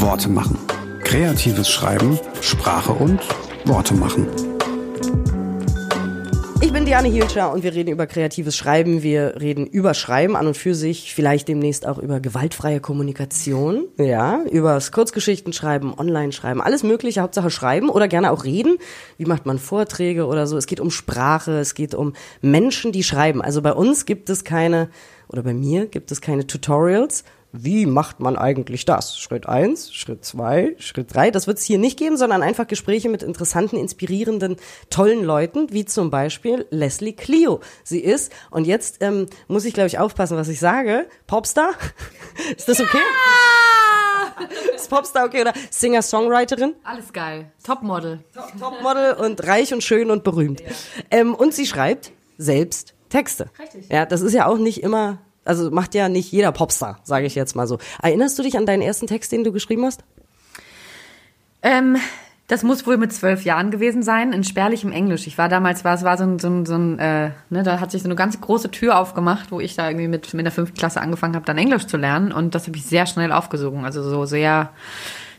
Worte machen. Kreatives Schreiben, Sprache und Worte machen. Ich bin Diane Hielscher und wir reden über kreatives Schreiben. Wir reden über Schreiben an und für sich, vielleicht demnächst auch über gewaltfreie Kommunikation, ja, über das Kurzgeschichtenschreiben, Online-Schreiben, alles mögliche, Hauptsache schreiben oder gerne auch reden. Wie macht man Vorträge oder so? Es geht um Sprache, es geht um Menschen, die schreiben. Also bei uns gibt es keine, oder bei mir gibt es keine Tutorials, wie macht man eigentlich das? Schritt eins, Schritt zwei, Schritt drei. Das wird es hier nicht geben, sondern einfach Gespräche mit interessanten, inspirierenden, tollen Leuten, wie zum Beispiel Leslie Clio. Sie ist, und jetzt ähm, muss ich, glaube ich, aufpassen, was ich sage, Popstar. ist das okay? Ja! Ist Popstar okay oder Singer-Songwriterin? Alles geil. Topmodel. Top, Topmodel und reich und schön und berühmt. Ja. Ähm, und sie schreibt selbst Texte. Richtig. Ja, das ist ja auch nicht immer also macht ja nicht jeder Popstar, sage ich jetzt mal so. Erinnerst du dich an deinen ersten Text, den du geschrieben hast? Ähm, das muss wohl mit zwölf Jahren gewesen sein, in spärlichem Englisch. Ich war damals, war, es war so ein, so ein, so ein äh, ne, da hat sich so eine ganz große Tür aufgemacht, wo ich da irgendwie mit, mit der fünften Klasse angefangen habe, dann Englisch zu lernen. Und das habe ich sehr schnell aufgesogen. Also so sehr,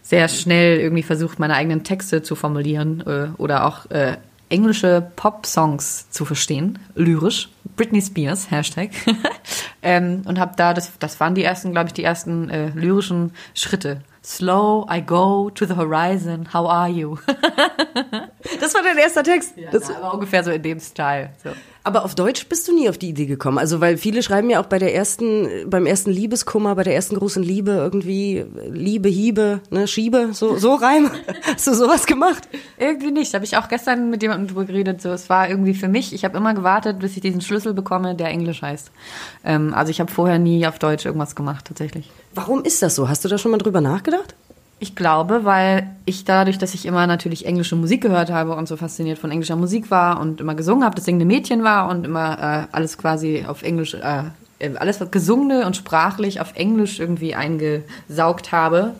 sehr schnell irgendwie versucht, meine eigenen Texte zu formulieren äh, oder auch äh, englische Pop-Songs zu verstehen, lyrisch. Britney Spears, Hashtag. ähm, und habe da, das, das waren die ersten, glaube ich, die ersten äh, lyrischen Schritte. Slow, I go to the horizon, how are you? das war dein erster Text? Ja, das war ungefähr so in dem Style. So. Aber auf Deutsch bist du nie auf die Idee gekommen. Also, weil viele schreiben ja auch bei der ersten, beim ersten Liebeskummer, bei der ersten großen Liebe irgendwie Liebe, Hiebe, ne, Schiebe, so, so rein. Hast du sowas gemacht? Irgendwie nicht. Habe ich auch gestern mit jemandem drüber geredet. So, es war irgendwie für mich, ich habe immer gewartet, bis ich diesen Schlüssel bekomme, der Englisch heißt. Ähm, also ich habe vorher nie auf Deutsch irgendwas gemacht, tatsächlich. Warum ist das so? Hast du da schon mal drüber nachgedacht? Ich glaube, weil ich dadurch, dass ich immer natürlich englische Musik gehört habe und so fasziniert von englischer Musik war und immer gesungen habe, das singende Mädchen war und immer äh, alles quasi auf Englisch, äh, alles was gesungene und sprachlich auf Englisch irgendwie eingesaugt habe,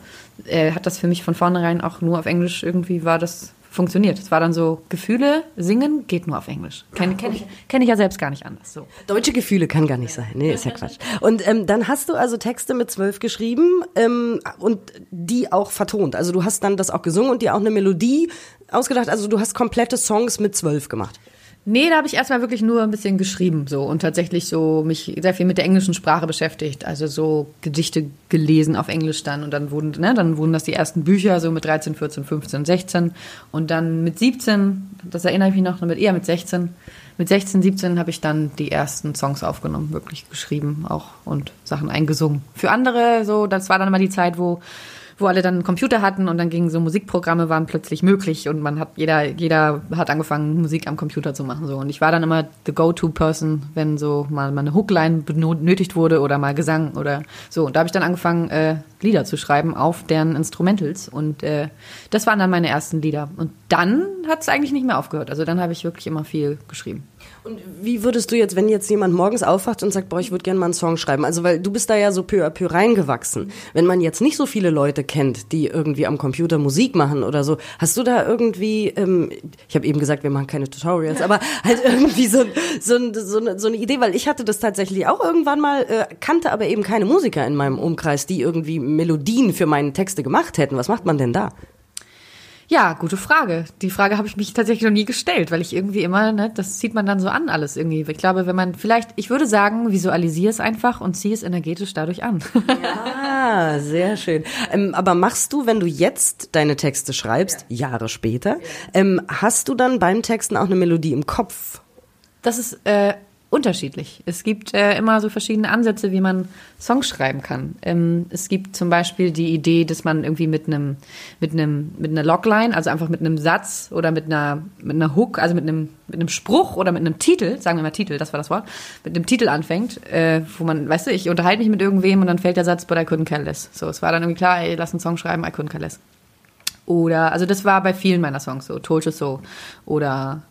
äh, hat das für mich von vornherein auch nur auf Englisch irgendwie war das funktioniert. Es war dann so, Gefühle singen geht nur auf Englisch. Kenne kenn ich, kenn ich ja selbst gar nicht anders. So. Deutsche Gefühle kann gar nicht sein. Nee, ist ja Quatsch. Und ähm, dann hast du also Texte mit zwölf geschrieben ähm, und die auch vertont. Also du hast dann das auch gesungen und dir auch eine Melodie ausgedacht. Also du hast komplette Songs mit zwölf gemacht. Nee, da habe ich erstmal wirklich nur ein bisschen geschrieben so. Und tatsächlich so mich sehr viel mit der englischen Sprache beschäftigt, also so Gedichte gelesen auf Englisch dann. Und dann wurden ne, dann wurden das die ersten Bücher so mit 13, 14, 15, 16 und dann mit 17, das erinnere ich mich noch, mit eher mit 16, mit 16, 17 habe ich dann die ersten Songs aufgenommen, wirklich geschrieben auch und Sachen eingesungen. Für andere so, das war dann immer die Zeit, wo wo alle dann einen Computer hatten und dann gingen so Musikprogramme waren plötzlich möglich und man hat jeder jeder hat angefangen Musik am Computer zu machen so. Und ich war dann immer the go-to person wenn so mal, mal eine Hookline benötigt wurde oder mal Gesang oder so. Und da habe ich dann angefangen äh, Lieder zu schreiben auf deren Instrumentals. Und äh, das waren dann meine ersten Lieder. Und dann hat es eigentlich nicht mehr aufgehört. Also dann habe ich wirklich immer viel geschrieben und wie würdest du jetzt, wenn jetzt jemand morgens aufwacht und sagt, boah, ich würde gerne mal einen Song schreiben, also weil du bist da ja so peu à peu reingewachsen. Wenn man jetzt nicht so viele Leute kennt, die irgendwie am Computer Musik machen oder so, hast du da irgendwie, ähm, ich habe eben gesagt, wir machen keine Tutorials, aber halt irgendwie so, so, so, eine, so eine Idee, weil ich hatte das tatsächlich auch irgendwann mal, äh, kannte aber eben keine Musiker in meinem Umkreis, die irgendwie Melodien für meine Texte gemacht hätten. Was macht man denn da? Ja, gute Frage. Die Frage habe ich mich tatsächlich noch nie gestellt, weil ich irgendwie immer, ne, das zieht man dann so an alles irgendwie. Ich glaube, wenn man vielleicht, ich würde sagen, visualisiere es einfach und ziehe es energetisch dadurch an. Ja, sehr schön. Ähm, aber machst du, wenn du jetzt deine Texte schreibst, ja. Jahre später, ähm, hast du dann beim Texten auch eine Melodie im Kopf? Das ist äh, unterschiedlich. Es gibt äh, immer so verschiedene Ansätze, wie man Songs schreiben kann. Ähm, es gibt zum Beispiel die Idee, dass man irgendwie mit einem mit einem mit einer Logline, also einfach mit einem Satz oder mit einer mit einer Hook, also mit einem mit einem Spruch oder mit einem Titel, sagen wir mal Titel, das war das Wort, mit einem Titel anfängt, äh, wo man, weißt du, ich unterhalte mich mit irgendwem und dann fällt der Satz, but I couldn't care less. So, es war dann irgendwie klar, ey, lass einen Song schreiben, I couldn't care less. Oder, also das war bei vielen meiner Songs so, Told You So oder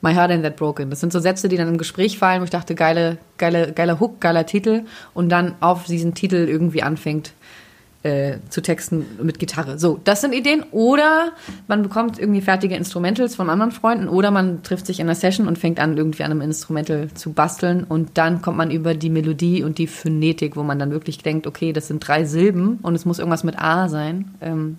My Heart Ain't That Broken. Das sind so Sätze, die dann im Gespräch fallen, wo ich dachte, geile, geile, geiler Hook, geiler Titel und dann auf diesen Titel irgendwie anfängt, äh, zu texten mit Gitarre. So, das sind Ideen. Oder man bekommt irgendwie fertige Instrumentals von anderen Freunden oder man trifft sich in einer Session und fängt an, irgendwie an einem Instrumental zu basteln und dann kommt man über die Melodie und die Phonetik, wo man dann wirklich denkt, okay, das sind drei Silben und es muss irgendwas mit A sein. Ähm,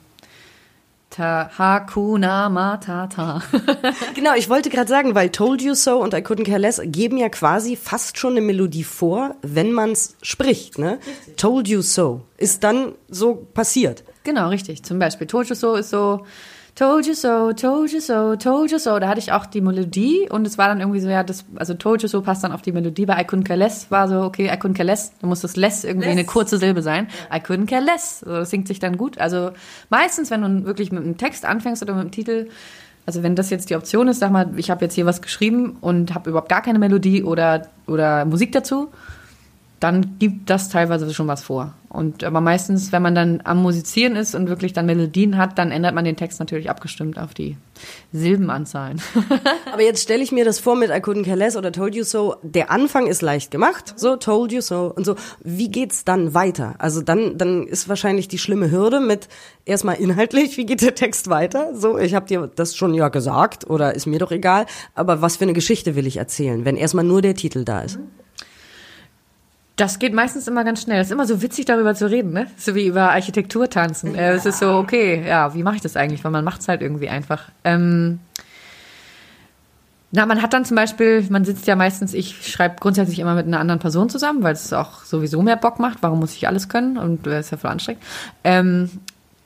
Ta Hakuna Matata. genau, ich wollte gerade sagen, weil Told You So und I Couldn't Care Less geben ja quasi fast schon eine Melodie vor, wenn man es spricht. Ne? Told You So ist dann so passiert. Genau, richtig. Zum Beispiel Told You So ist so Told you so, told you so, told you so. Da hatte ich auch die Melodie und es war dann irgendwie so, ja, das, also told you so passt dann auf die Melodie. Bei I couldn't care less war so, okay, I couldn't care less, da muss das less irgendwie less. eine kurze Silbe sein. I couldn't care less. Also das singt sich dann gut. Also meistens, wenn du wirklich mit einem Text anfängst oder mit einem Titel, also wenn das jetzt die Option ist, sag mal, ich habe jetzt hier was geschrieben und habe überhaupt gar keine Melodie oder, oder Musik dazu, dann gibt das teilweise schon was vor. Und aber meistens, wenn man dann am Musizieren ist und wirklich dann Melodien hat, dann ändert man den Text natürlich abgestimmt auf die Silbenanzahlen. aber jetzt stelle ich mir das vor mit I couldn't care less oder Told you so. Der Anfang ist leicht gemacht, so Told you so und so. Wie geht's dann weiter? Also dann dann ist wahrscheinlich die schlimme Hürde mit erstmal inhaltlich, wie geht der Text weiter? So, ich habe dir das schon ja gesagt oder ist mir doch egal, aber was für eine Geschichte will ich erzählen, wenn erstmal nur der Titel da ist? Mhm. Das geht meistens immer ganz schnell. Es ist immer so witzig, darüber zu reden, ne? So wie über Architektur tanzen. Ja. Es ist so, okay, ja, wie mache ich das eigentlich? Weil man macht es halt irgendwie einfach. Ähm, na, man hat dann zum Beispiel, man sitzt ja meistens, ich schreibe grundsätzlich immer mit einer anderen Person zusammen, weil es auch sowieso mehr Bock macht. Warum muss ich alles können? Und das äh, ist ja voll anstrengend. Ähm,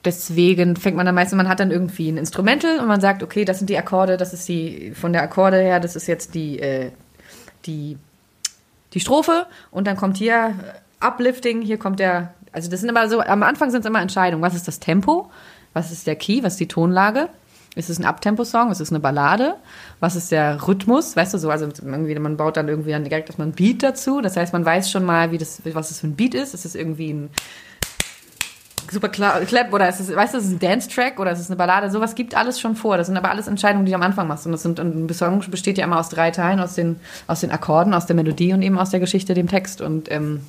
deswegen fängt man dann meistens, man hat dann irgendwie ein Instrumental und man sagt, okay, das sind die Akkorde, das ist die, von der Akkorde her, das ist jetzt die, äh, die die Strophe und dann kommt hier Uplifting, hier kommt der, also das sind immer so, am Anfang sind es immer Entscheidungen. Was ist das Tempo? Was ist der Key? Was ist die Tonlage? Ist es ein Abtempo-Song? Ist es eine Ballade? Was ist der Rhythmus? Weißt du so, also irgendwie, man baut dann irgendwie dann direkt erstmal ein Beat dazu. Das heißt, man weiß schon mal, wie das, was das für ein Beat ist. Ist es irgendwie ein super Clap oder ist es, weißt du, ist es ein Dance-Track oder ist es eine Ballade? Sowas gibt alles schon vor. Das sind aber alles Entscheidungen, die du am Anfang machst. Und das sind, ein Song besteht ja immer aus drei Teilen, aus den, aus den Akkorden, aus der Melodie und eben aus der Geschichte, dem Text. Und ähm,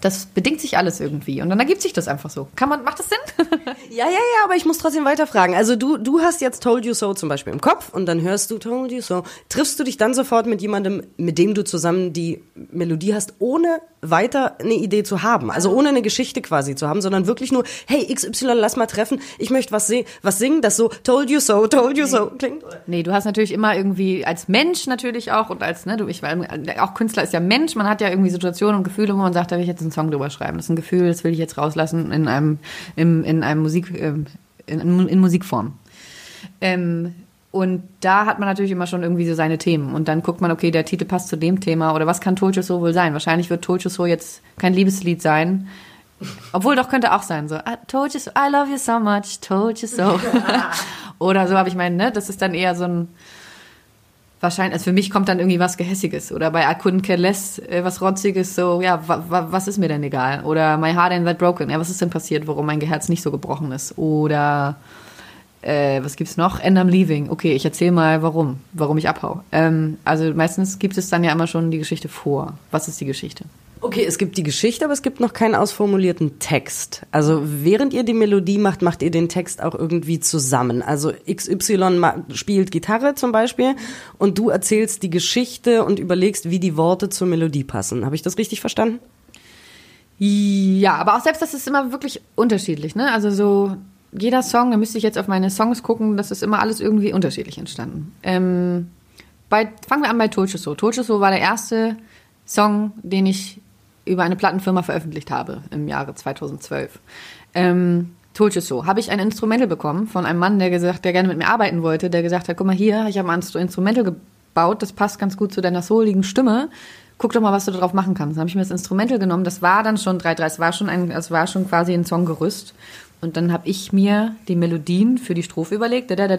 das bedingt sich alles irgendwie und dann ergibt sich das einfach so. Kann man, macht das Sinn? ja, ja, ja, aber ich muss trotzdem weiterfragen. Also du, du hast jetzt Told You So zum Beispiel im Kopf und dann hörst du Told You So. Triffst du dich dann sofort mit jemandem, mit dem du zusammen die Melodie hast, ohne weiter eine Idee zu haben? Also ohne eine Geschichte quasi zu haben, sondern wirklich nur, hey, XY, lass mal treffen, ich möchte was, was singen, das so Told You So, Told You So klingt? Nee, du hast natürlich immer irgendwie als Mensch natürlich auch und als, ne, du, ich, weil auch Künstler ist ja Mensch, man hat ja irgendwie Situationen und Gefühle, wo man sagt, da will ich jetzt einen Song drüber schreiben. Das ist ein Gefühl, das will ich jetzt rauslassen in einem, in, in einem Musik, ähm, in, in Musikform. Ähm, und da hat man natürlich immer schon irgendwie so seine Themen. Und dann guckt man, okay, der Titel passt zu dem Thema. Oder was kann Told So wohl sein? Wahrscheinlich wird Told So jetzt kein Liebeslied sein. Obwohl, doch könnte auch sein. So, I told you so, I love you so much, told you so. Oder so, aber ich meine, ne, das ist dann eher so ein, wahrscheinlich, also für mich kommt dann irgendwie was Gehässiges oder bei I couldn't care less äh, was Rotziges, so, ja, wa, wa, was ist mir denn egal? Oder My Heart Ain't That Broken, ja, was ist denn passiert, warum mein Herz nicht so gebrochen ist? Oder, äh, was gibt's noch? And I'm Leaving, okay, ich erzähle mal, warum, warum ich abhau. Ähm, also meistens gibt es dann ja immer schon die Geschichte vor. Was ist die Geschichte? Okay, es gibt die Geschichte, aber es gibt noch keinen ausformulierten Text. Also während ihr die Melodie macht, macht ihr den Text auch irgendwie zusammen. Also XY spielt Gitarre zum Beispiel und du erzählst die Geschichte und überlegst, wie die Worte zur Melodie passen. Habe ich das richtig verstanden? Ja, aber auch selbst das ist immer wirklich unterschiedlich. Ne? Also so jeder Song, da müsste ich jetzt auf meine Songs gucken, das ist immer alles irgendwie unterschiedlich entstanden. Ähm, bei, fangen wir an bei Tolcheso. Tolcheso war der erste Song, den ich über eine Plattenfirma veröffentlicht habe im Jahre 2012. Ähm, Told You So. Habe ich ein Instrumental bekommen von einem Mann, der gesagt, der gerne mit mir arbeiten wollte, der gesagt hat, guck mal hier, ich habe ein Instrumental gebaut, das passt ganz gut zu deiner souligen Stimme. Guck doch mal, was du darauf machen kannst. Dann habe ich mir das Instrumental genommen. Das war dann schon 3-3. Es war schon ein, es war schon quasi ein Songgerüst. Und dann habe ich mir die Melodien für die Strophe überlegt. Und dann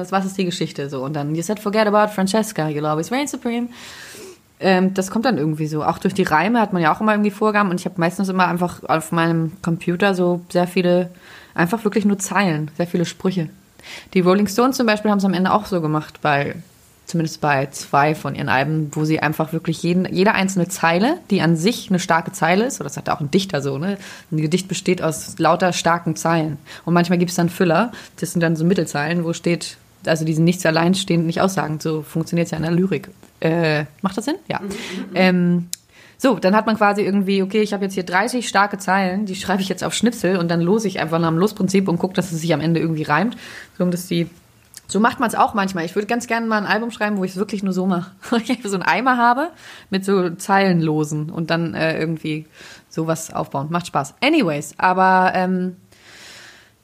ist, was ist die Geschichte so? Und dann, you said forget about Francesca, you'll always reign supreme. Ähm, das kommt dann irgendwie so. Auch durch die Reime hat man ja auch immer irgendwie Vorgaben und ich habe meistens immer einfach auf meinem Computer so sehr viele, einfach wirklich nur Zeilen, sehr viele Sprüche. Die Rolling Stones zum Beispiel haben es am Ende auch so gemacht, weil zumindest bei zwei von ihren Alben, wo sie einfach wirklich jeden, jede einzelne Zeile, die an sich eine starke Zeile ist, oder das hat auch ein Dichter so, ne? Ein Gedicht besteht aus lauter starken Zeilen. Und manchmal gibt es dann Füller, das sind dann so Mittelzeilen, wo steht, also die sind nichts alleinstehend, nicht aussagend. So funktioniert es ja in der Lyrik. Äh, macht das Sinn? Ja. Mhm. Ähm, so, dann hat man quasi irgendwie, okay, ich habe jetzt hier 30 starke Zeilen, die schreibe ich jetzt auf Schnipsel und dann lose ich einfach nach dem Losprinzip und gucke, dass es sich am Ende irgendwie reimt. So, dass die so macht man es auch manchmal. Ich würde ganz gerne mal ein Album schreiben, wo ich es wirklich nur so mache. ich so einen Eimer habe mit so Zeilenlosen und dann äh, irgendwie sowas aufbauen. Macht Spaß. Anyways, aber ähm,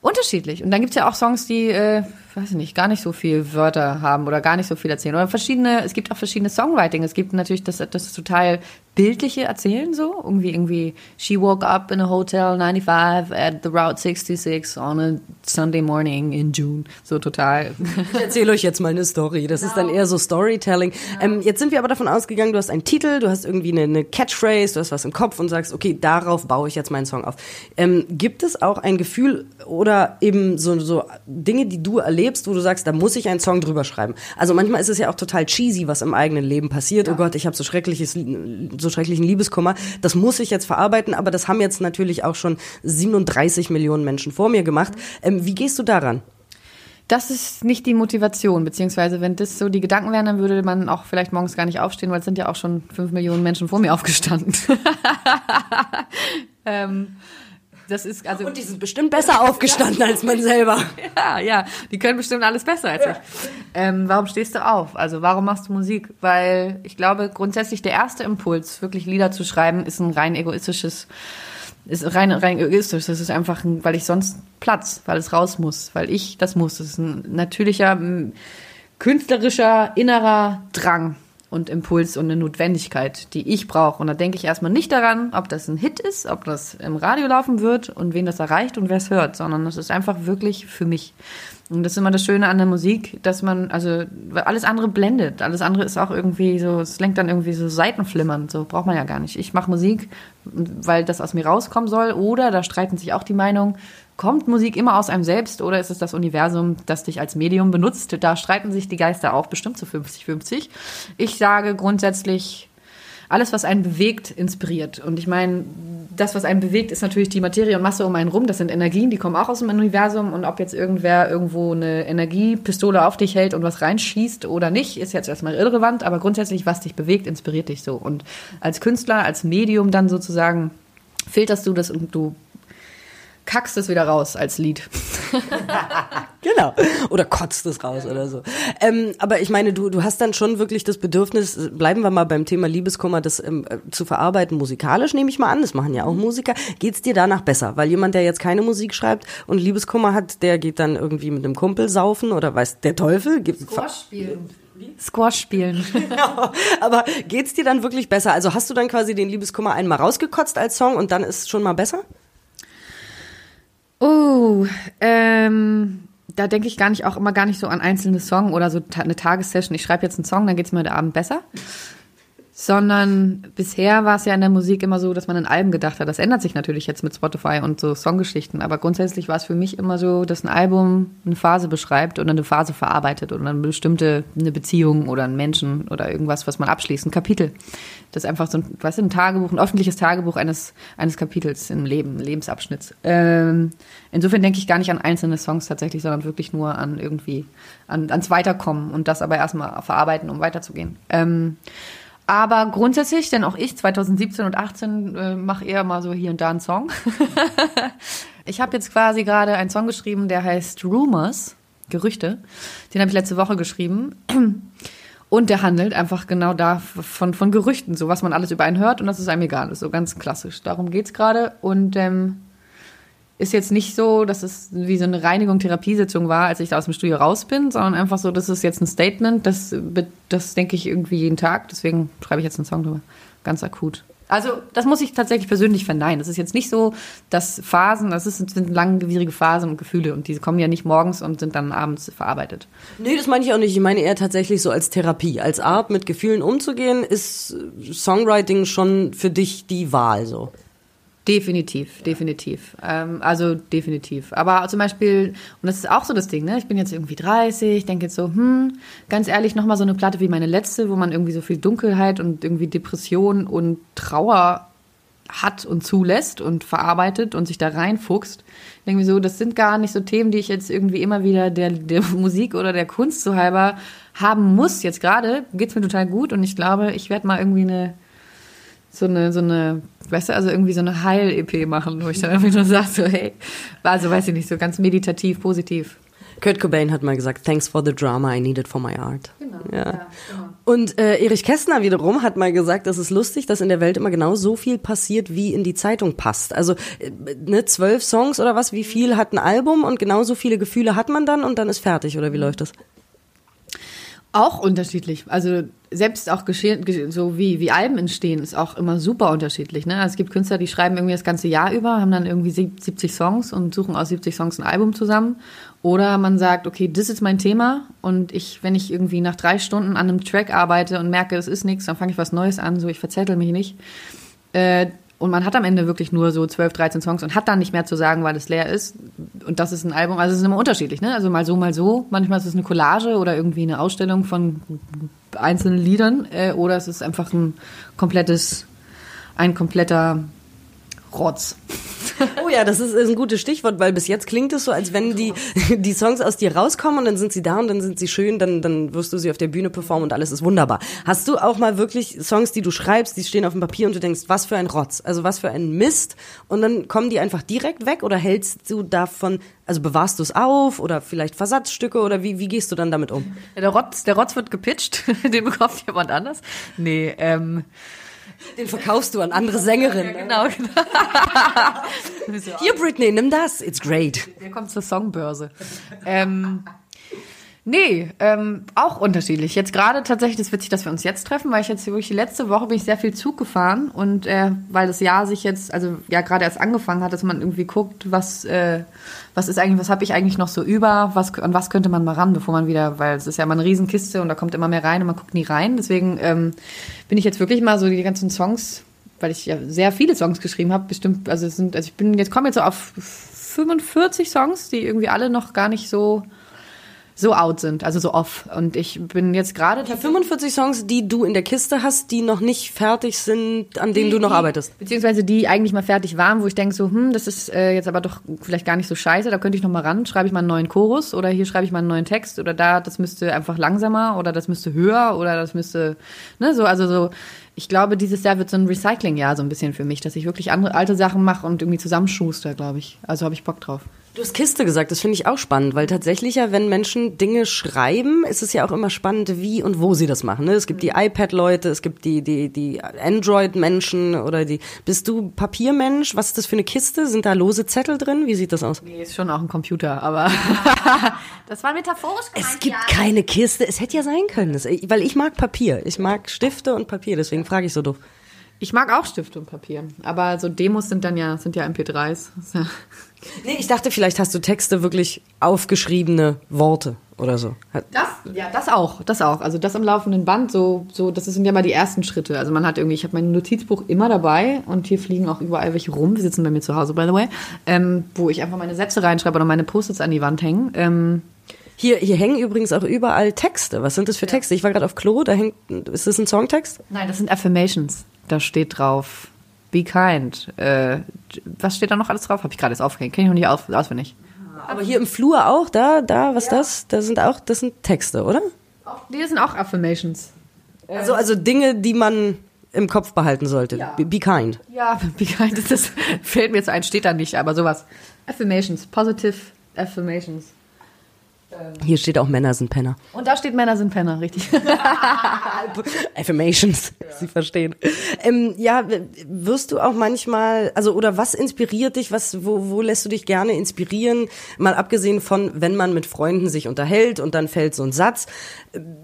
unterschiedlich. Und dann gibt's ja auch Songs, die, äh, weiß ich nicht, gar nicht so viel Wörter haben oder gar nicht so viel erzählen. Oder verschiedene, es gibt auch verschiedene Songwriting. Es gibt natürlich das, das total bildliche Erzählen so. Irgendwie, irgendwie, she woke up in a hotel 95 at the Route 66 on a Sunday morning in June. So total. Ich erzähle euch jetzt mal eine Story. Das genau. ist dann eher so Storytelling. Genau. Ähm, jetzt sind wir aber davon ausgegangen, du hast einen Titel, du hast irgendwie eine, eine, Catchphrase, du hast was im Kopf und sagst, okay, darauf baue ich jetzt meinen Song auf. Ähm, gibt es auch ein Gefühl oder eben so, so Dinge, die du erlebst, wo du sagst, da muss ich einen Song drüber schreiben? Also manchmal ist es ja auch total cheesy, was im eigenen Leben passiert. Ja. Oh Gott, ich habe so schreckliches so schrecklichen Liebeskummer. Das muss ich jetzt verarbeiten, aber das haben jetzt natürlich auch schon 37 Millionen Menschen vor mir gemacht. Ähm, wie gehst du daran? Das ist nicht die Motivation, beziehungsweise wenn das so die Gedanken wären, dann würde man auch vielleicht morgens gar nicht aufstehen, weil es sind ja auch schon fünf Millionen Menschen vor mir aufgestanden. ähm, das ist also und die sind bestimmt besser aufgestanden als man selber. Ja, ja, die können bestimmt alles besser als ja. ich. Ähm, warum stehst du auf? Also warum machst du Musik? Weil ich glaube grundsätzlich der erste Impuls, wirklich Lieder zu schreiben, ist ein rein egoistisches, ist rein rein egoistisch. Das ist einfach, ein, weil ich sonst Platz, weil es raus muss, weil ich das muss. Das ist ein natürlicher künstlerischer innerer Drang und Impuls und eine Notwendigkeit, die ich brauche. Und da denke ich erstmal nicht daran, ob das ein Hit ist, ob das im Radio laufen wird und wen das erreicht und wer es hört, sondern das ist einfach wirklich für mich. Und das ist immer das Schöne an der Musik, dass man, also alles andere blendet. Alles andere ist auch irgendwie so, es lenkt dann irgendwie so Seitenflimmern. So braucht man ja gar nicht. Ich mache Musik, weil das aus mir rauskommen soll. Oder da streiten sich auch die Meinungen, Kommt Musik immer aus einem selbst oder ist es das Universum, das dich als Medium benutzt? Da streiten sich die Geister auch bestimmt zu 50-50. Ich sage grundsätzlich, alles, was einen bewegt, inspiriert. Und ich meine, das, was einen bewegt, ist natürlich die Materie und Masse um einen rum. Das sind Energien, die kommen auch aus dem Universum. Und ob jetzt irgendwer irgendwo eine Energiepistole auf dich hält und was reinschießt oder nicht, ist jetzt erstmal irrelevant. Aber grundsätzlich, was dich bewegt, inspiriert dich so. Und als Künstler, als Medium dann sozusagen filterst du das und du kackst es wieder raus als Lied. genau. Oder kotzt es raus oder so. Ähm, aber ich meine, du, du hast dann schon wirklich das Bedürfnis, bleiben wir mal beim Thema Liebeskummer, das ähm, äh, zu verarbeiten musikalisch, nehme ich mal an. Das machen ja auch Musiker. Geht's dir danach besser? Weil jemand, der jetzt keine Musik schreibt und Liebeskummer hat, der geht dann irgendwie mit einem Kumpel saufen oder weiß der Teufel? Squash spielen. Squash spielen. genau. Aber geht's dir dann wirklich besser? Also hast du dann quasi den Liebeskummer einmal rausgekotzt als Song und dann ist es schon mal besser? Oh, ähm, da denke ich gar nicht auch immer gar nicht so an einzelne Songs oder so eine Tagessession. Ich schreibe jetzt einen Song, dann geht's mir heute Abend besser sondern bisher war es ja in der Musik immer so, dass man an Alben gedacht hat. Das ändert sich natürlich jetzt mit Spotify und so Songgeschichten, aber grundsätzlich war es für mich immer so, dass ein Album eine Phase beschreibt und eine Phase verarbeitet oder eine bestimmte eine Beziehung oder einen Menschen oder irgendwas, was man abschließt, ein Kapitel. Das ist einfach so ein, weißt du, ein Tagebuch, ein öffentliches Tagebuch eines eines Kapitels im Leben, Lebensabschnitts. Ähm, insofern denke ich gar nicht an einzelne Songs tatsächlich, sondern wirklich nur an irgendwie an, ans Weiterkommen und das aber erstmal verarbeiten, um weiterzugehen. Ähm, aber grundsätzlich, denn auch ich 2017 und 18 äh, mache eher mal so hier und da einen Song. ich habe jetzt quasi gerade einen Song geschrieben, der heißt Rumors, Gerüchte. Den habe ich letzte Woche geschrieben. Und der handelt einfach genau da von, von Gerüchten, so was man alles über einen hört und das ist einem egal ist, so ganz klassisch. Darum geht's gerade. Und ähm, ist jetzt nicht so, dass es wie so eine Reinigung, Therapiesitzung war, als ich da aus dem Studio raus bin, sondern einfach so, das ist jetzt ein Statement, das, das denke ich irgendwie jeden Tag, deswegen schreibe ich jetzt einen Song drüber. Ganz akut. Also, das muss ich tatsächlich persönlich verneinen. Das ist jetzt nicht so, dass Phasen, das sind langwierige Phasen und Gefühle und diese kommen ja nicht morgens und sind dann abends verarbeitet. Nee, das meine ich auch nicht. Ich meine eher tatsächlich so als Therapie. Als Art, mit Gefühlen umzugehen, ist Songwriting schon für dich die Wahl so. Definitiv, definitiv. Ähm, also definitiv. Aber zum Beispiel, und das ist auch so das Ding, ne? Ich bin jetzt irgendwie 30, denke jetzt so, hm, ganz ehrlich, nochmal so eine Platte wie meine letzte, wo man irgendwie so viel Dunkelheit und irgendwie Depression und Trauer hat und zulässt und verarbeitet und sich da reinfuchst. Irgendwie so, das sind gar nicht so Themen, die ich jetzt irgendwie immer wieder der, der Musik oder der Kunst so halber haben muss. Jetzt gerade geht's mir total gut und ich glaube, ich werde mal irgendwie eine so eine, so eine, weißt du, also irgendwie so eine Heil-EP machen, wo ich dann irgendwie nur sage, so, hey, also weiß ich nicht, so ganz meditativ, positiv. Kurt Cobain hat mal gesagt, thanks for the drama I needed for my art. Genau. Ja. ja genau. Und äh, Erich Kästner wiederum hat mal gesagt, es ist lustig, dass in der Welt immer genau so viel passiert, wie in die Zeitung passt. Also äh, ne, zwölf Songs oder was, wie viel hat ein Album und genauso viele Gefühle hat man dann und dann ist fertig, oder wie läuft das? Auch unterschiedlich. Also selbst auch geschehen, so wie, wie Alben entstehen, ist auch immer super unterschiedlich. Ne? Also es gibt Künstler, die schreiben irgendwie das ganze Jahr über, haben dann irgendwie 70 Songs und suchen aus 70 Songs ein Album zusammen. Oder man sagt, okay, das ist mein Thema und ich, wenn ich irgendwie nach drei Stunden an einem Track arbeite und merke, es ist nichts, dann fange ich was Neues an, so ich verzettel mich nicht. Äh, und man hat am Ende wirklich nur so 12, 13 Songs und hat dann nicht mehr zu sagen, weil es leer ist. Und das ist ein Album, also es ist immer unterschiedlich, ne? Also mal so, mal so. Manchmal ist es eine Collage oder irgendwie eine Ausstellung von einzelnen Liedern äh, oder es ist einfach ein komplettes, ein kompletter Rotz. Oh ja, das ist, ist, ein gutes Stichwort, weil bis jetzt klingt es so, als wenn die, die Songs aus dir rauskommen und dann sind sie da und dann sind sie schön, dann, dann wirst du sie auf der Bühne performen und alles ist wunderbar. Hast du auch mal wirklich Songs, die du schreibst, die stehen auf dem Papier und du denkst, was für ein Rotz, also was für ein Mist und dann kommen die einfach direkt weg oder hältst du davon, also bewahrst du es auf oder vielleicht Versatzstücke oder wie, wie gehst du dann damit um? Der Rotz, der Rotz wird gepitcht, den bekommt jemand anders. Nee, ähm, den verkaufst du an andere Sängerinnen. Ja, genau, genau. Hier, Britney, nimm das. It's great. Der kommt zur Songbörse. Ähm, nee, ähm, auch unterschiedlich. Jetzt gerade tatsächlich ist witzig, dass wir uns jetzt treffen, weil ich jetzt wirklich die letzte Woche bin ich sehr viel Zug gefahren und äh, weil das Jahr sich jetzt, also ja gerade erst angefangen hat, dass man irgendwie guckt, was äh, was ist eigentlich, was habe ich eigentlich noch so über, was an was könnte man mal ran, bevor man wieder, weil es ist ja immer eine Riesenkiste und da kommt immer mehr rein und man guckt nie rein. Deswegen ähm, bin ich jetzt wirklich mal so die ganzen Songs, weil ich ja sehr viele Songs geschrieben habe, bestimmt, also es sind, also ich bin jetzt komme jetzt so auf 45 Songs, die irgendwie alle noch gar nicht so so out sind, also so off. Und ich bin jetzt gerade. Die 45 Songs, die du in der Kiste hast, die noch nicht fertig sind, an denen die, du noch arbeitest. Beziehungsweise die eigentlich mal fertig waren, wo ich denke so, hm, das ist äh, jetzt aber doch vielleicht gar nicht so scheiße, da könnte ich noch mal ran, schreibe ich mal einen neuen Chorus oder hier schreibe ich mal einen neuen Text oder da, das müsste einfach langsamer oder das müsste höher oder das müsste, ne, so, also so, ich glaube, dieses Jahr wird so ein Recycling-Jahr so ein bisschen für mich, dass ich wirklich andere alte Sachen mache und irgendwie zusammenschuster, glaube ich. Also habe ich Bock drauf. Du hast Kiste gesagt, das finde ich auch spannend, weil tatsächlich ja, wenn Menschen Dinge schreiben, ist es ja auch immer spannend, wie und wo sie das machen. Ne? Es gibt die iPad-Leute, es gibt die, die, die Android-Menschen oder die. Bist du Papiermensch? Was ist das für eine Kiste? Sind da lose Zettel drin? Wie sieht das aus? Nee, ist schon auch ein Computer, aber das war metaphorisch gemeint. Es gibt ja. keine Kiste. Es hätte ja sein können, das, weil ich mag Papier. Ich mag Stifte und Papier, deswegen frage ich so doof. Ich mag auch Stifte und Papier, aber so Demos sind dann ja sind ja MP3s. Nee, ich dachte, vielleicht hast du Texte wirklich aufgeschriebene Worte oder so. Das, ja, das auch, das auch. Also das am laufenden Band, so, so, das sind ja mal die ersten Schritte. Also man hat irgendwie, ich habe mein Notizbuch immer dabei und hier fliegen auch überall welche rum. Wir sitzen bei mir zu Hause, by the way, ähm, wo ich einfach meine Sätze reinschreibe oder meine Post-its an die Wand hängen. Ähm, hier, hier hängen übrigens auch überall Texte. Was sind das für Texte? Ich war gerade auf Klo, da hängt, ist das ein Songtext? Nein, das sind Affirmations. Da steht drauf, Be kind. Äh, was steht da noch alles drauf? Habe ich gerade jetzt aufgehängt. Kenne ich noch nicht aus, auswendig. Aber hier im Flur auch, da, da, was ja. das? Da sind auch, das sind Texte, oder? Die sind auch Affirmations. Also, also Dinge, die man im Kopf behalten sollte. Ja. Be, be, kind. Ja, be kind. Das, das fällt mir jetzt ein, steht da nicht, aber sowas. Affirmations, positive Affirmations. Hier steht auch Männer sind Penner. Und da steht Männer sind Penner, richtig. Affirmations, ja. Sie verstehen. Ähm, ja, wirst du auch manchmal, also oder was inspiriert dich, was, wo, wo lässt du dich gerne inspirieren? Mal abgesehen von, wenn man mit Freunden sich unterhält und dann fällt so ein Satz.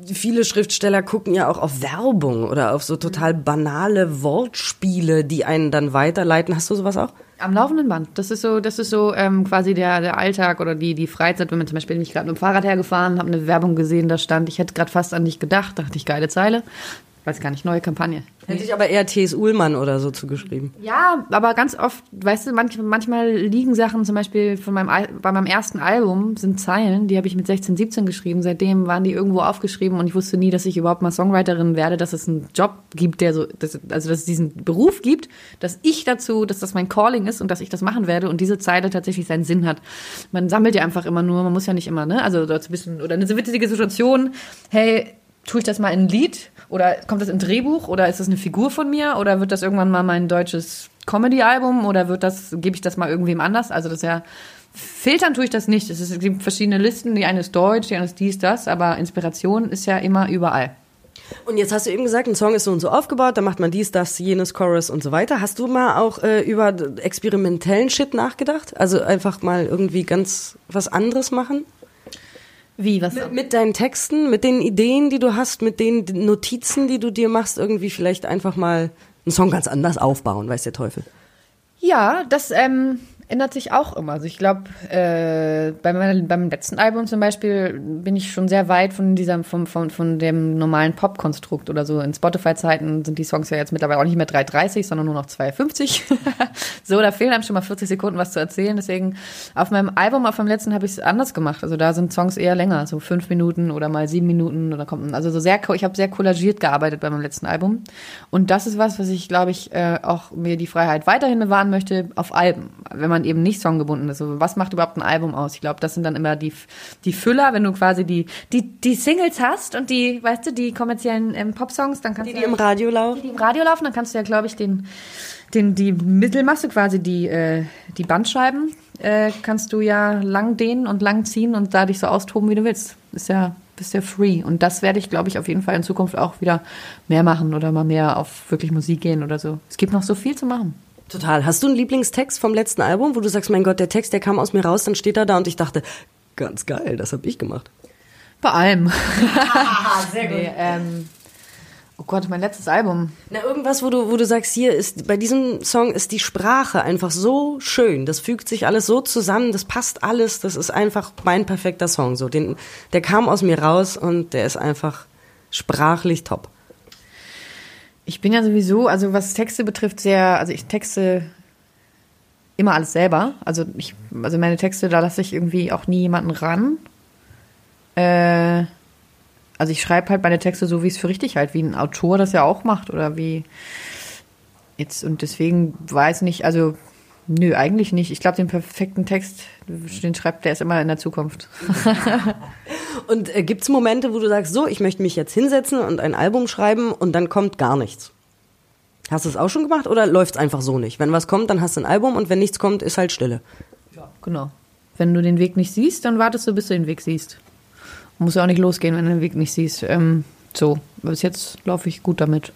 Viele Schriftsteller gucken ja auch auf Werbung oder auf so total banale Wortspiele, die einen dann weiterleiten. Hast du sowas auch? Am laufenden Band. Das ist so, das ist so ähm, quasi der, der Alltag oder die, die Freizeit. Wenn man zum Beispiel bin ich gerade mit dem Fahrrad hergefahren, habe eine Werbung gesehen, da stand, ich hätte gerade fast an dich gedacht, dachte ich, geile Zeile. Weiß gar nicht, neue Kampagne. Hätte ich aber eher T.S. Uhlmann oder so zugeschrieben. Ja, aber ganz oft, weißt du, manch, manchmal liegen Sachen, zum Beispiel von meinem, bei meinem ersten Album sind Zeilen, die habe ich mit 16, 17 geschrieben. Seitdem waren die irgendwo aufgeschrieben und ich wusste nie, dass ich überhaupt mal Songwriterin werde, dass es einen Job gibt, der so, dass, also dass es diesen Beruf gibt, dass ich dazu, dass das mein Calling ist und dass ich das machen werde und diese Zeile tatsächlich seinen Sinn hat. Man sammelt ja einfach immer nur, man muss ja nicht immer, ne? Also dazu ein bisschen, oder eine witzige Situation, hey, tue ich das mal in ein Lied oder kommt das ein Drehbuch oder ist das eine Figur von mir oder wird das irgendwann mal mein deutsches Comedy-Album oder wird das, gebe ich das mal irgendwem anders? Also das ist ja, filtern tue ich das nicht. Es, gibt verschiedene Listen, die eine ist deutsch, die andere ist dies, das, aber Inspiration ist ja immer überall. Und jetzt hast du eben gesagt, ein Song ist so und so aufgebaut, da macht man dies, das, jenes, Chorus und so weiter. Hast du mal auch äh, über experimentellen Shit nachgedacht? Also einfach mal irgendwie ganz was anderes machen? Wie, was? Mit, mit deinen Texten, mit den Ideen, die du hast, mit den Notizen, die du dir machst, irgendwie vielleicht einfach mal einen Song ganz anders aufbauen, weiß der Teufel. Ja, das ähm, ändert sich auch immer. Also ich glaube, äh, bei meiner, beim letzten Album zum Beispiel bin ich schon sehr weit von diesem, vom, von, von dem normalen Pop-Konstrukt oder so. In Spotify-Zeiten sind die Songs ja jetzt mittlerweile auch nicht mehr 3,30, sondern nur noch 2,50. so, da fehlen einem schon mal 40 Sekunden was zu erzählen. Deswegen auf meinem Album, auf meinem letzten, habe ich es anders gemacht. Also da sind Songs eher länger, so fünf Minuten oder mal sieben Minuten oder kommt also so sehr, ich habe sehr collagiert gearbeitet bei meinem letzten Album. Und das ist was, was ich, glaube ich, äh, auch mir die Freiheit weiterhin bewahren möchte auf Alben, wenn man eben nicht songgebunden ist. Also was macht überhaupt ein Album aus? Ich glaube, das sind dann immer die, die Füller, wenn du quasi die, die, die Singles hast und die, weißt du, die kommerziellen ähm, Popsongs, dann kannst Die, du die im Radio laufen? die im Radio laufen, dann kannst du ja, glaube ich, den, den, die Mittelmasse, quasi die, äh, die Bandscheiben, äh, kannst du ja lang dehnen und lang ziehen und da dich so austoben, wie du willst. Ist ja, bist ja free. Und das werde ich, glaube ich, auf jeden Fall in Zukunft auch wieder mehr machen oder mal mehr auf wirklich Musik gehen oder so. Es gibt noch so viel zu machen. Total. Hast du einen Lieblingstext vom letzten Album, wo du sagst, mein Gott, der Text, der kam aus mir raus, dann steht er da und ich dachte, ganz geil, das habe ich gemacht. Bei allem. sehr gut. Nee, ähm, oh Gott, mein letztes Album. Na, irgendwas, wo du, wo du sagst, hier ist, bei diesem Song ist die Sprache einfach so schön. Das fügt sich alles so zusammen, das passt alles. Das ist einfach mein perfekter Song. So, den, der kam aus mir raus und der ist einfach sprachlich top. Ich bin ja sowieso, also was Texte betrifft, sehr, also ich texte immer alles selber. Also ich, also meine Texte, da lasse ich irgendwie auch nie jemanden ran. Äh, also ich schreibe halt meine Texte so, wie es für richtig halt, wie ein Autor das ja auch macht oder wie jetzt und deswegen weiß nicht, also nö, eigentlich nicht. Ich glaube, den perfekten Text, den schreibt der ist immer in der Zukunft. Und äh, gibt's Momente, wo du sagst, so, ich möchte mich jetzt hinsetzen und ein Album schreiben und dann kommt gar nichts? Hast du es auch schon gemacht oder läuft's einfach so nicht? Wenn was kommt, dann hast du ein Album und wenn nichts kommt, ist halt Stille. Genau. Wenn du den Weg nicht siehst, dann wartest du, bis du den Weg siehst. Muss ja auch nicht losgehen, wenn du den Weg nicht siehst. Ähm, so, bis jetzt laufe ich gut damit.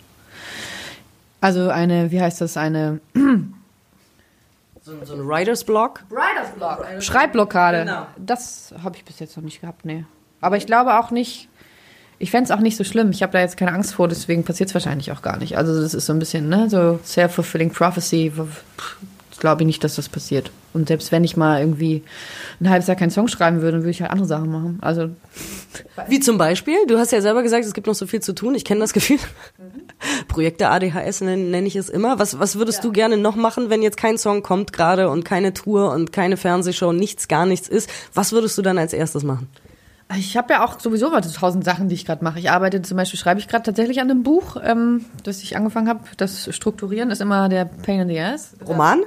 Also eine, wie heißt das, eine So, so ein Writer's Block. Writer's Block. Schreibblockade. Genau. Das habe ich bis jetzt noch nicht gehabt, nee. Aber ich glaube auch nicht, ich fände es auch nicht so schlimm. Ich habe da jetzt keine Angst vor, deswegen passiert es wahrscheinlich auch gar nicht. Also das ist so ein bisschen, ne, so self-fulfilling prophecy. Glaube ich nicht, dass das passiert. Und selbst wenn ich mal irgendwie ein halbes Jahr keinen Song schreiben würde, dann würde ich halt andere Sachen machen. Also Wie zum Beispiel, du hast ja selber gesagt, es gibt noch so viel zu tun. Ich kenne das Gefühl. Projekte ADHS nenne nenn ich es immer. Was, was würdest du gerne noch machen, wenn jetzt kein Song kommt gerade und keine Tour und keine Fernsehshow, nichts, gar nichts ist? Was würdest du dann als erstes machen? Ich habe ja auch sowieso mal tausend Sachen, die ich gerade mache. Ich arbeite zum Beispiel, schreibe ich gerade tatsächlich an einem Buch, ähm, das ich angefangen habe. Das Strukturieren ist immer der Pain in the Ass. Roman?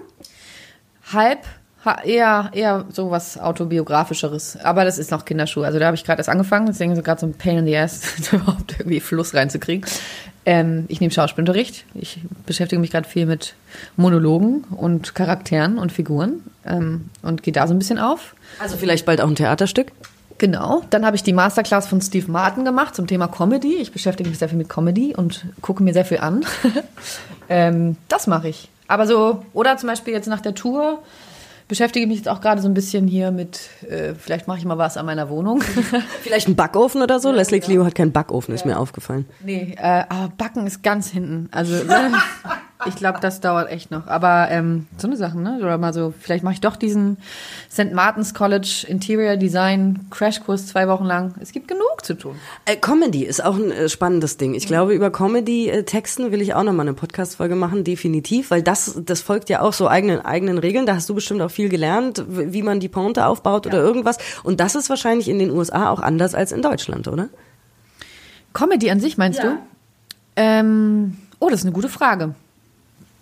Halb, ha, eher, eher sowas autobiografischeres. Aber das ist noch Kinderschuhe. Also da habe ich gerade erst angefangen, deswegen ist gerade so ein Pain in the Ass, überhaupt irgendwie Fluss reinzukriegen. Ähm, ich nehme Schauspielunterricht. Ich beschäftige mich gerade viel mit Monologen und Charakteren und Figuren ähm, und gehe da so ein bisschen auf. Also vielleicht bald auch ein Theaterstück? Genau. Dann habe ich die Masterclass von Steve Martin gemacht zum Thema Comedy. Ich beschäftige mich sehr viel mit Comedy und gucke mir sehr viel an. ähm, das mache ich. Aber so, oder zum Beispiel jetzt nach der Tour beschäftige mich jetzt auch gerade so ein bisschen hier mit, äh, vielleicht mache ich mal was an meiner Wohnung. Vielleicht ein Backofen oder so? Leslie Clio hat keinen Backofen, ist mir aufgefallen. nee, äh, aber Backen ist ganz hinten. Also, ne? Ich glaube, das dauert echt noch. Aber ähm, so eine Sache, ne? Oder mal so, vielleicht mache ich doch diesen St. Martin's College Interior Design Crashkurs zwei Wochen lang. Es gibt genug zu tun. Äh, Comedy ist auch ein äh, spannendes Ding. Ich glaube, über Comedy-Texten will ich auch nochmal eine Podcast-Folge machen, definitiv, weil das, das folgt ja auch so eigenen, eigenen Regeln. Da hast du bestimmt auch viel gelernt, wie man die Ponte aufbaut oder irgendwas. Und das ist wahrscheinlich in den USA auch anders als in Deutschland, oder? Comedy an sich, meinst du? Ähm, oh, das ist eine gute Frage.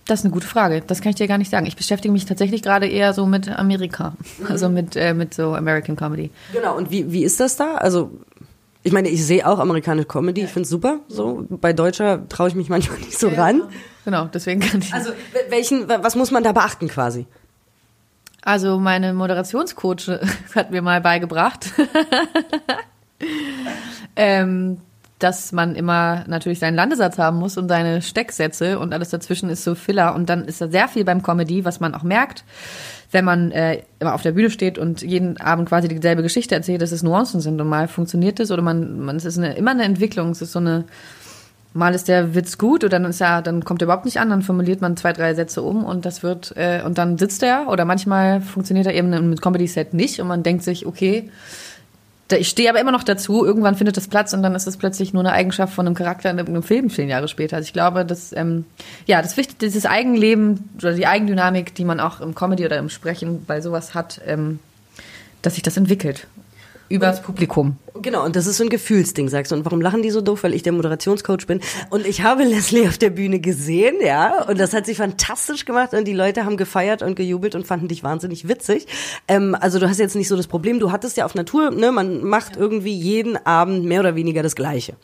Das ist eine gute Frage. Das kann ich dir gar nicht sagen. Ich beschäftige mich tatsächlich gerade eher so mit Amerika. Also mit, äh, mit so American Comedy. Genau. Und wie, wie ist das da? Also, ich meine, ich sehe auch amerikanische Comedy, ich find's super. So, bei Deutscher traue ich mich manchmal nicht so ran. Genau, deswegen kann ich. Also, welchen, was muss man da beachten quasi? Also meine Moderationscoach hat mir mal beigebracht, ähm, dass man immer natürlich seinen Landesatz haben muss und seine Stecksätze und alles dazwischen ist so Filler. Und dann ist da sehr viel beim Comedy, was man auch merkt, wenn man äh, immer auf der Bühne steht und jeden Abend quasi dieselbe Geschichte erzählt, dass es Nuancen sind und mal funktioniert es oder man, man es ist eine, immer eine Entwicklung, es ist so eine Mal ist der Witz gut oder dann ist er, dann kommt er überhaupt nicht an, dann formuliert man zwei, drei Sätze um und das wird, äh, und dann sitzt er oder manchmal funktioniert er eben im Comedy-Set nicht und man denkt sich, okay, ich stehe aber immer noch dazu, irgendwann findet das Platz und dann ist es plötzlich nur eine Eigenschaft von einem Charakter in einem Film zehn Jahre später. Also ich glaube, dass, ähm, ja, das Wichtige, dieses Eigenleben oder die Eigendynamik, die man auch im Comedy oder im Sprechen bei sowas hat, ähm, dass sich das entwickelt. Übers Publikum. Genau, und das ist so ein Gefühlsding, sagst du. Und warum lachen die so doof? Weil ich der Moderationscoach bin. Und ich habe Leslie auf der Bühne gesehen, ja. Und das hat sie fantastisch gemacht. Und die Leute haben gefeiert und gejubelt und fanden dich wahnsinnig witzig. Ähm, also du hast jetzt nicht so das Problem. Du hattest ja auf Natur, ne, man macht irgendwie jeden Abend mehr oder weniger das Gleiche.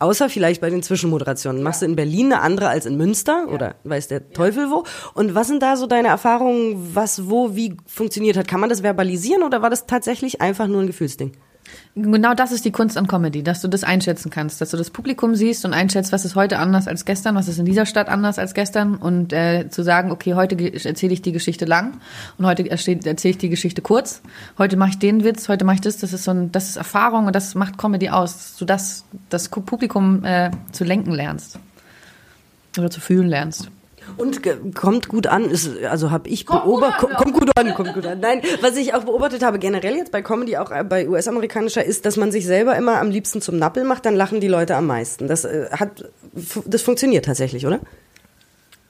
Außer vielleicht bei den Zwischenmoderationen. Machst du in Berlin eine andere als in Münster oder weiß der Teufel wo? Und was sind da so deine Erfahrungen, was wo wie funktioniert hat? Kann man das verbalisieren oder war das tatsächlich einfach nur ein Gefühlsding? Genau das ist die Kunst an Comedy, dass du das einschätzen kannst, dass du das Publikum siehst und einschätzt, was ist heute anders als gestern, was ist in dieser Stadt anders als gestern und äh, zu sagen, okay, heute erzähle ich die Geschichte lang und heute erzähle ich die Geschichte kurz. Heute mache ich den Witz, heute mache ich das. Das ist so ein, das ist Erfahrung und das macht Comedy aus, dass du das, das Publikum äh, zu lenken lernst oder zu fühlen lernst. Und kommt gut an, ist, also habe ich beobachtet, kommt gut an, kommt gut an. Nein, was ich auch beobachtet habe, generell jetzt bei Comedy, auch äh, bei US-amerikanischer, ist, dass man sich selber immer am liebsten zum Nappel macht, dann lachen die Leute am meisten. Das äh, hat, das funktioniert tatsächlich, oder?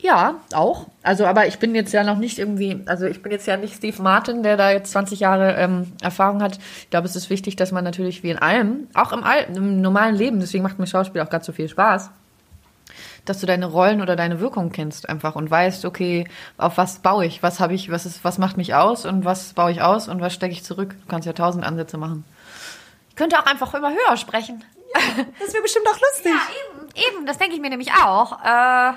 Ja, auch. Also, aber ich bin jetzt ja noch nicht irgendwie, also ich bin jetzt ja nicht Steve Martin, der da jetzt 20 Jahre ähm, Erfahrung hat. Ich glaube, es ist wichtig, dass man natürlich wie in allem, auch im, im normalen Leben, deswegen macht mir Schauspiel auch gerade so viel Spaß, dass du deine Rollen oder deine Wirkung kennst einfach und weißt, okay, auf was baue ich, was habe ich, was ist, was macht mich aus und was baue ich aus und was stecke ich zurück. Du kannst ja tausend Ansätze machen. Ich könnte auch einfach immer höher sprechen. Das wäre bestimmt auch lustig. eben, eben, das denke ich mir nämlich auch. Äh,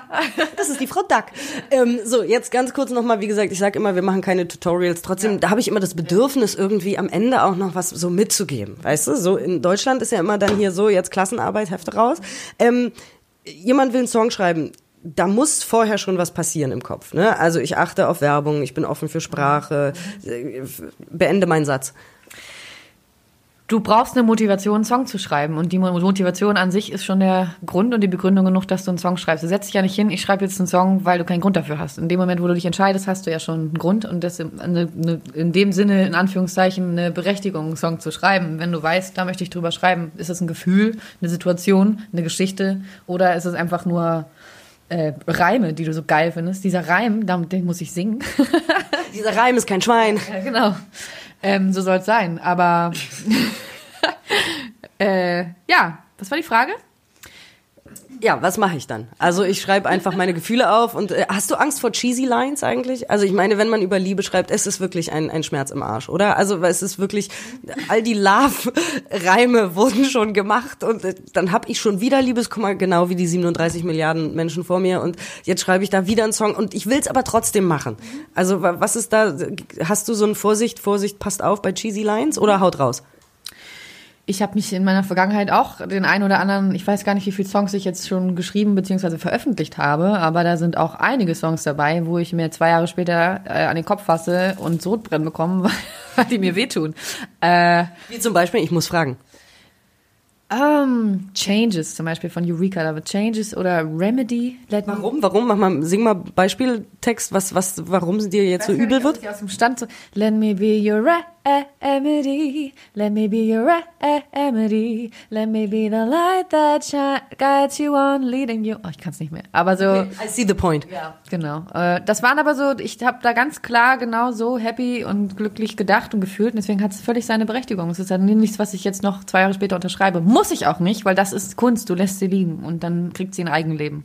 Das ist die Frau Duck. Ähm, so, jetzt ganz kurz nochmal, wie gesagt, ich sage immer, wir machen keine Tutorials. Trotzdem, da habe ich immer das Bedürfnis, irgendwie am Ende auch noch was so mitzugeben. Weißt du, so in Deutschland ist ja immer dann hier so, jetzt Klassenarbeit, Hefte raus. Ähm, jemand will einen Song schreiben. Da muss vorher schon was passieren im Kopf. Ne? Also ich achte auf Werbung, ich bin offen für Sprache, äh, beende meinen Satz. Du brauchst eine Motivation, einen Song zu schreiben. Und die Mo- Motivation an sich ist schon der Grund und die Begründung genug, dass du einen Song schreibst. Du setzt dich ja nicht hin, ich schreibe jetzt einen Song, weil du keinen Grund dafür hast. In dem Moment, wo du dich entscheidest, hast du ja schon einen Grund und das in dem Sinne, in Anführungszeichen, eine Berechtigung, einen Song zu schreiben. Wenn du weißt, da möchte ich drüber schreiben, ist es ein Gefühl, eine Situation, eine Geschichte oder ist es einfach nur äh, Reime, die du so geil findest? Dieser Reim, damit den muss ich singen. Dieser Reim ist kein Schwein. Ja, genau. Ähm, so soll es sein. Aber äh, ja, was war die Frage? Ja, was mache ich dann? Also ich schreibe einfach meine Gefühle auf und äh, hast du Angst vor cheesy Lines eigentlich? Also ich meine, wenn man über Liebe schreibt, es ist wirklich ein, ein Schmerz im Arsch, oder? Also es ist wirklich, all die Love-Reime wurden schon gemacht und äh, dann habe ich schon wieder Liebeskummer, genau wie die 37 Milliarden Menschen vor mir und jetzt schreibe ich da wieder einen Song und ich will es aber trotzdem machen. Also wa- was ist da, hast du so ein Vorsicht, Vorsicht, passt auf bei cheesy Lines oder haut raus? Ich habe mich in meiner Vergangenheit auch den einen oder anderen, ich weiß gar nicht, wie viele Songs ich jetzt schon geschrieben bzw. veröffentlicht habe, aber da sind auch einige Songs dabei, wo ich mir zwei Jahre später äh, an den Kopf fasse und Sodbrennen bekomme, weil, die mir wehtun. Äh, Wie zum Beispiel, ich muss fragen. Um, Changes zum Beispiel von Eureka, da wird Changes oder Remedy. Let warum? Warum? Mach mal, sing mal Beispieltext, was, was, warum dir jetzt so übel wird? Aus dem Stand so, Let me be your remedy, let me be your remedy, let me be the light that guides you on, leading you. Oh, ich kann es nicht mehr. Aber so. Okay, I see the point. Ja, genau. Äh, das waren aber so, ich habe da ganz klar genau so happy und glücklich gedacht und gefühlt. Und deswegen hat es völlig seine Berechtigung. Es ist dann nichts, was ich jetzt noch zwei Jahre später unterschreibe. Muss ich auch nicht, weil das ist Kunst. Du lässt sie liegen und dann kriegt sie ein Eigenleben.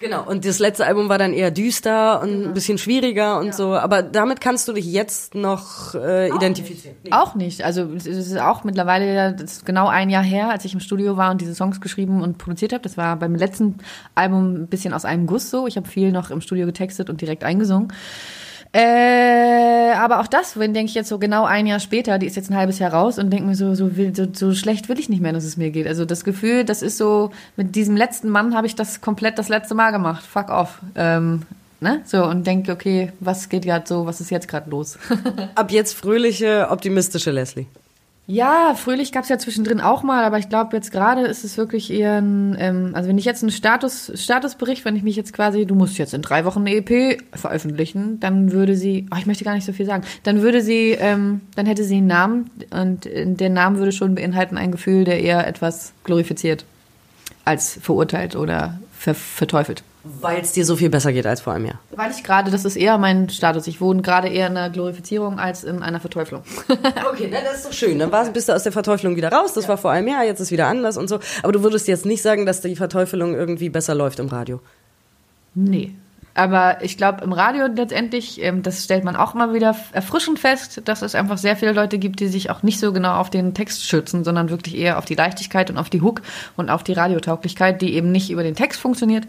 Genau, und das letzte Album war dann eher düster und ein bisschen schwieriger und ja. so. Aber damit kannst du dich jetzt noch äh, identifizieren. Nicht. Nee. Auch nicht. Also es ist auch mittlerweile das ist genau ein Jahr her, als ich im Studio war und diese Songs geschrieben und produziert habe. Das war beim letzten Album ein bisschen aus einem Guss so. Ich habe viel noch im Studio getextet und direkt eingesungen. Äh, aber auch das, wenn denke ich jetzt so genau ein Jahr später, die ist jetzt ein halbes Jahr raus und denke mir so, so, will, so, so schlecht will ich nicht mehr, dass es mir geht. Also das Gefühl, das ist so, mit diesem letzten Mann habe ich das komplett das letzte Mal gemacht. Fuck off. Ähm, ne? So und denke, okay, was geht gerade so, was ist jetzt gerade los? Ab jetzt fröhliche, optimistische Leslie. Ja, fröhlich gab es ja zwischendrin auch mal, aber ich glaube, jetzt gerade ist es wirklich eher ein, ähm, also wenn ich jetzt einen Status, Statusbericht, wenn ich mich jetzt quasi, du musst jetzt in drei Wochen eine EP veröffentlichen, dann würde sie, oh, ich möchte gar nicht so viel sagen, dann würde sie, ähm, dann hätte sie einen Namen und der Name würde schon beinhalten ein Gefühl, der eher etwas glorifiziert als verurteilt oder ver verteufelt. Weil es dir so viel besser geht als vor einem Jahr. Weil ich gerade, das ist eher mein Status. Ich wohne gerade eher in einer Glorifizierung als in einer Verteuflung. okay, na, das ist doch schön. Dann warst, bist du aus der Verteuflung wieder raus. Das ja. war vor einem Jahr, jetzt ist wieder anders und so. Aber du würdest jetzt nicht sagen, dass die Verteufelung irgendwie besser läuft im Radio. Nee. Aber ich glaube, im Radio letztendlich, ähm, das stellt man auch mal wieder erfrischend fest, dass es einfach sehr viele Leute gibt, die sich auch nicht so genau auf den Text schützen, sondern wirklich eher auf die Leichtigkeit und auf die Hook und auf die Radiotauglichkeit, die eben nicht über den Text funktioniert,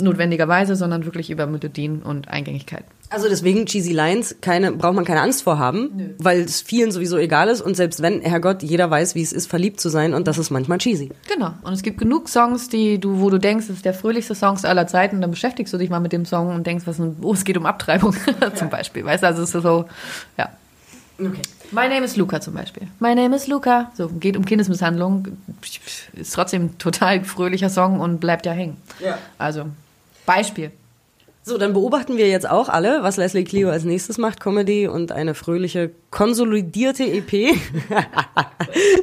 notwendigerweise, sondern wirklich über Melodien und Eingängigkeit. Also deswegen Cheesy Lines keine, braucht man keine Angst vor haben, weil es vielen sowieso egal ist und selbst wenn, Herrgott, jeder weiß, wie es ist, verliebt zu sein und das ist manchmal cheesy. Genau. Und es gibt genug Songs, die du, wo du denkst, das ist der fröhlichste Song aller Zeiten, dann beschäftigst du dich mal mit dem Song und denkst, was, oh, es geht um Abtreibung zum Beispiel. Weißt du, also es ist so, ja. Okay. My name is Luca zum Beispiel. My name is Luca. So, geht um Kindesmisshandlung. Ist trotzdem ein total fröhlicher Song und bleibt ja hängen. Ja. Also, Beispiel. So, dann beobachten wir jetzt auch alle, was Leslie Clio als nächstes macht. Comedy und eine fröhliche, konsolidierte EP.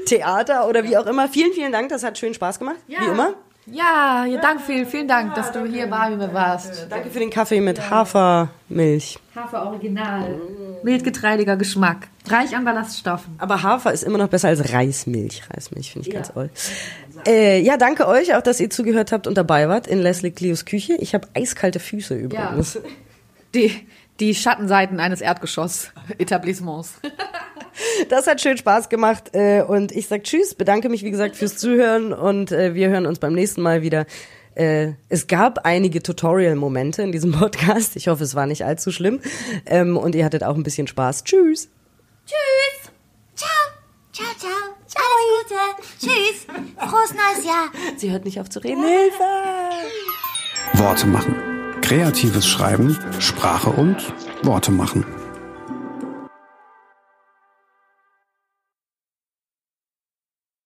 Theater oder wie auch immer. Vielen, vielen Dank. Das hat schön Spaß gemacht. Ja. Wie immer. Ja, ja, danke, vielen, vielen Dank, dass du hier bei mir warst. Danke für den Kaffee mit Hafermilch. Hafer Original. Wildgetreidiger Geschmack. Reich an Ballaststoffen. Aber Hafer ist immer noch besser als Reismilch. Reismilch finde ich ja. ganz toll. Äh, ja, danke euch auch, dass ihr zugehört habt und dabei wart in Leslie Cleos Küche. Ich habe eiskalte Füße übrigens. Ja. Die, die Schattenseiten eines Erdgeschoss-Etablissements. Das hat schön Spaß gemacht äh, und ich sag Tschüss, bedanke mich wie gesagt fürs Zuhören und äh, wir hören uns beim nächsten Mal wieder. Äh, es gab einige Tutorial-Momente in diesem Podcast. Ich hoffe, es war nicht allzu schlimm ähm, und ihr hattet auch ein bisschen Spaß. Tschüss. Tschüss. Ciao. Ciao, ciao. Alles Gute. Tschüss. Frohes neues Jahr. Sie hört nicht auf zu reden. Hilfe. Worte machen. Kreatives Schreiben, Sprache und Worte machen.